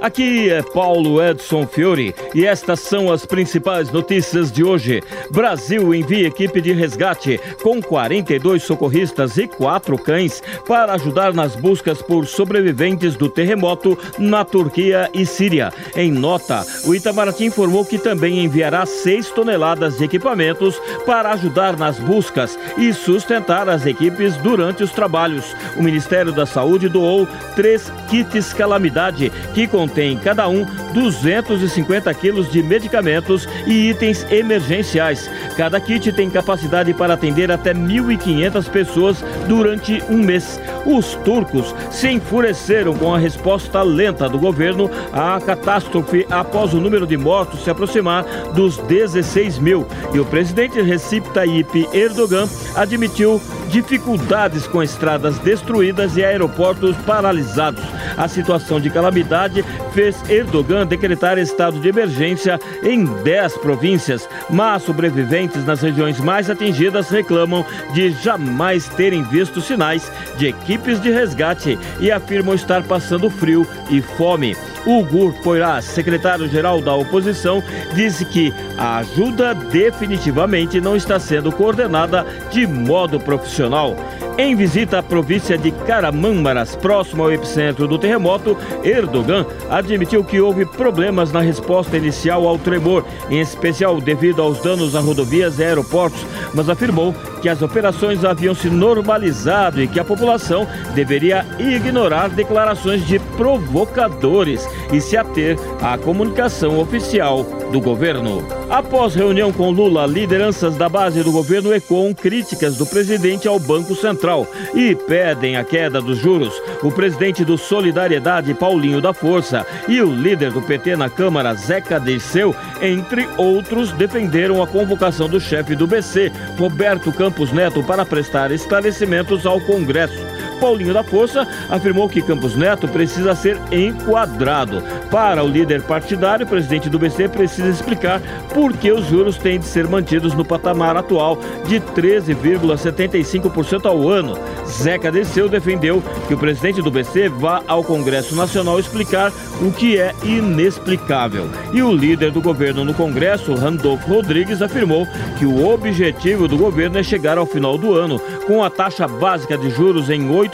Aqui é Paulo Edson Fiore e estas são as principais notícias de hoje. Brasil envia equipe de resgate com 42 socorristas e quatro cães para ajudar nas buscas por sobreviventes do terremoto na Turquia e Síria. Em nota, o Itamaraty informou que também enviará 6 toneladas de equipamentos para ajudar nas buscas e sustentar as equipes durante os trabalhos. O Ministério da Saúde doou três kits calamidade que contém cada um 250 quilos de medicamentos e itens emergenciais. Cada kit tem capacidade para atender até 1.500 pessoas durante um mês. Os turcos se enfureceram com a resposta lenta do governo à catástrofe após o número de mortos se aproximar dos 16 mil. E o presidente Recep Tayyip Erdogan admitiu dificuldades com estradas destruídas e aeroportos paralisados. A situação de calamidade fez Erdogan decretar estado de emergência em 10 províncias, mas sobreviventes nas regiões mais atingidas reclamam de jamais terem visto sinais de equipes de resgate e afirmam estar passando frio e fome. Ugur Poirás, secretário-geral da oposição, disse que a ajuda definitivamente não está sendo coordenada de modo profissional. Em visita à província de Caramâmaras, próximo ao epicentro do terremoto, Erdogan admitiu que houve problemas na resposta inicial ao tremor, em especial devido aos danos a rodovias e aeroportos, mas afirmou que as operações haviam se normalizado e que a população deveria ignorar declarações de provocadores e se ater à comunicação oficial do governo. Após reunião com Lula, lideranças da base do governo ecoam críticas do presidente ao Banco Central e pedem a queda dos juros. O presidente do Solidariedade, Paulinho da Força, e o líder do PT na Câmara, Zeca Dirceu, entre outros, defenderam a convocação do chefe do BC, Roberto Campos Neto, para prestar esclarecimentos ao Congresso. Paulinho da Força afirmou que Campos Neto precisa ser enquadrado. Para o líder partidário, o presidente do BC precisa explicar por que os juros têm de ser mantidos no patamar atual de 13,75% ao ano. Zeca Desceu defendeu que o presidente do BC vá ao Congresso Nacional explicar o que é inexplicável. E o líder do governo no Congresso, Randolfo Rodrigues, afirmou que o objetivo do governo é chegar ao final do ano com a taxa básica de juros em 8%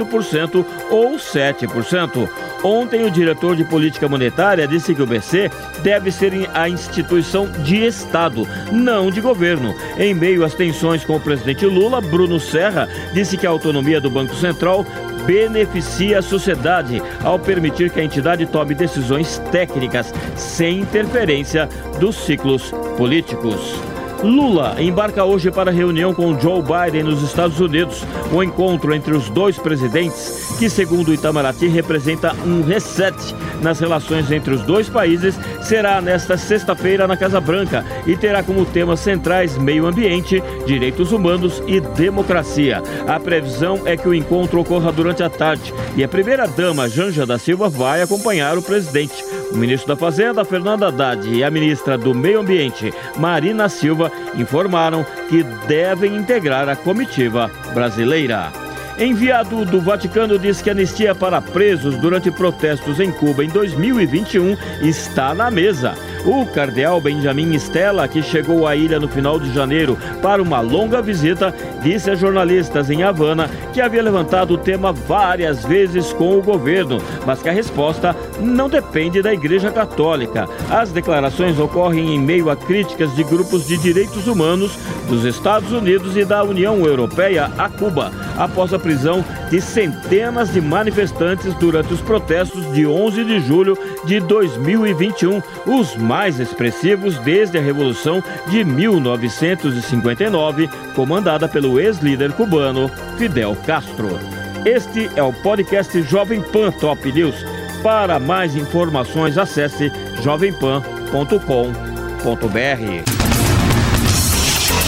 ou 7%. Ontem, o diretor de política monetária disse que o BC deve ser a instituição de Estado, não de governo. Em meio às tensões com o presidente Lula, Bruno Serra disse que a autonomia do Banco Central beneficia a sociedade ao permitir que a entidade tome decisões técnicas sem interferência dos ciclos políticos. Lula embarca hoje para reunião com Joe Biden nos Estados Unidos. O encontro entre os dois presidentes, que segundo Itamaraty representa um reset nas relações entre os dois países, será nesta sexta-feira na Casa Branca e terá como temas centrais meio ambiente, direitos humanos e democracia. A previsão é que o encontro ocorra durante a tarde e a primeira-dama Janja da Silva vai acompanhar o presidente. O ministro da Fazenda, Fernando Haddad, e a ministra do Meio Ambiente, Marina Silva, informaram que devem integrar a comitiva brasileira. Enviado do Vaticano diz que a anistia para presos durante protestos em Cuba em 2021 está na mesa. O cardeal Benjamin Stella, que chegou à ilha no final de janeiro para uma longa visita, disse a jornalistas em Havana que havia levantado o tema várias vezes com o governo, mas que a resposta não depende da Igreja Católica. As declarações ocorrem em meio a críticas de grupos de direitos humanos dos Estados Unidos e da União Europeia a Cuba, após a prisão de centenas de manifestantes durante os protestos de 11 de julho de 2021, os mais expressivos desde a Revolução de 1959, comandada pelo ex-líder cubano Fidel Castro. Este é o podcast Jovem Pan Top News. Para mais informações, acesse jovempan.com.br.